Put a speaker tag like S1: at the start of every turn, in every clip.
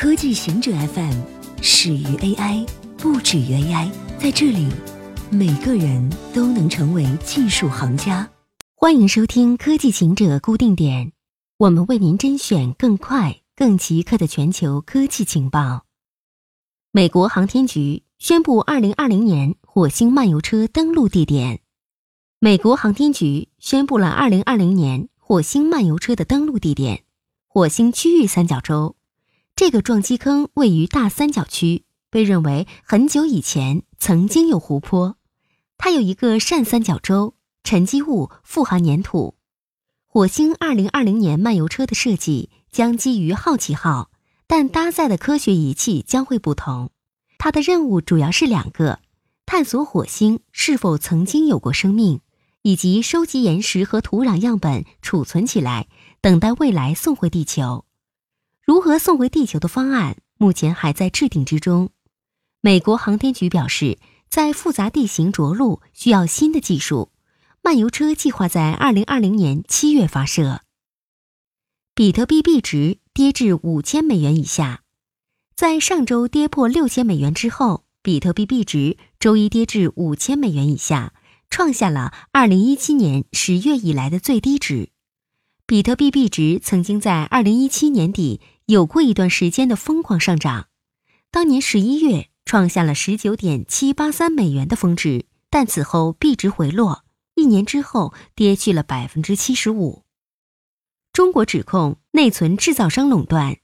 S1: 科技行者 FM 始于 AI，不止于 AI。在这里，每个人都能成为技术行家。欢迎收听科技行者固定点，我们为您甄选更快、更即刻的全球科技情报。美国航天局宣布，二零二零年火星漫游车登陆地点。美国航天局宣布了二零二零年火星漫游车的登陆地点——火星区域三角洲。这个撞击坑位于大三角区，被认为很久以前曾经有湖泊。它有一个扇三角洲，沉积物富含粘土。火星2020年漫游车的设计将基于好奇号，但搭载的科学仪器将会不同。它的任务主要是两个：探索火星是否曾经有过生命，以及收集岩石和土壤样本储存起来，等待未来送回地球。如何送回地球的方案目前还在制定之中。美国航天局表示，在复杂地形着陆需要新的技术。漫游车计划在二零二零年七月发射。比特币币值跌至五千美元以下，在上周跌破六千美元之后，比特币币值周一跌至五千美元以下，创下了二零一七年十月以来的最低值。比特币币值曾经在二零一七年底。有过一段时间的疯狂上涨，当年十一月创下了十九点七八三美元的峰值，但此后币值回落，一年之后跌去了百分之七十五。中国指控内存制造商垄断，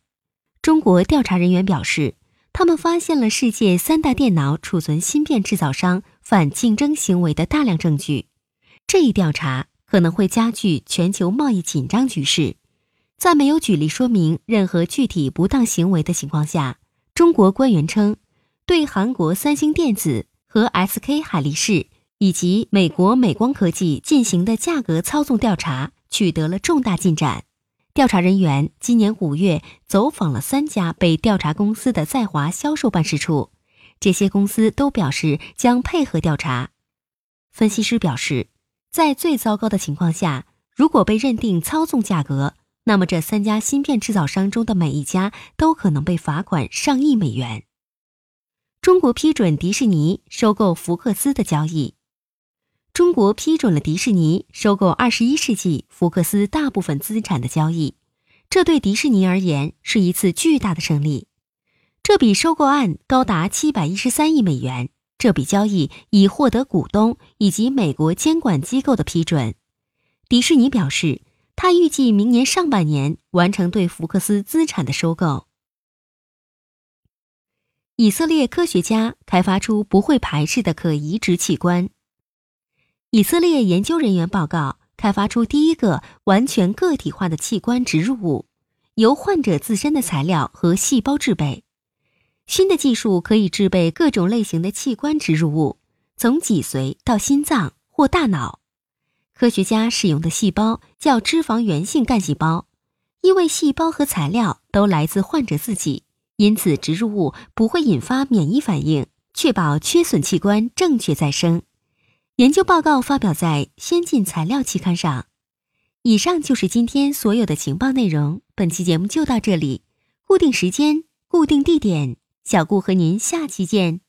S1: 中国调查人员表示，他们发现了世界三大电脑储存芯片制造商反竞争行为的大量证据，这一调查可能会加剧全球贸易紧张局势。在没有举例说明任何具体不当行为的情况下，中国官员称，对韩国三星电子和 SK 海力士以及美国美光科技进行的价格操纵调查取得了重大进展。调查人员今年五月走访了三家被调查公司的在华销售办事处，这些公司都表示将配合调查。分析师表示，在最糟糕的情况下，如果被认定操纵价格，那么，这三家芯片制造商中的每一家都可能被罚款上亿美元。中国批准迪士尼收购福克斯的交易。中国批准了迪士尼收购二十一世纪福克斯大部分资产的交易，这对迪士尼而言是一次巨大的胜利。这笔收购案高达七百一十三亿美元。这笔交易已获得股东以及美国监管机构的批准。迪士尼表示。他预计明年上半年完成对福克斯资产的收购。以色列科学家开发出不会排斥的可移植器官。以色列研究人员报告，开发出第一个完全个体化的器官植入物，由患者自身的材料和细胞制备。新的技术可以制备各种类型的器官植入物，从脊髓到心脏或大脑。科学家使用的细胞叫脂肪原性干细胞，因为细胞和材料都来自患者自己，因此植入物不会引发免疫反应，确保缺损器官正确再生。研究报告发表在《先进材料》期刊上。以上就是今天所有的情报内容，本期节目就到这里。固定时间，固定地点，小顾和您下期见。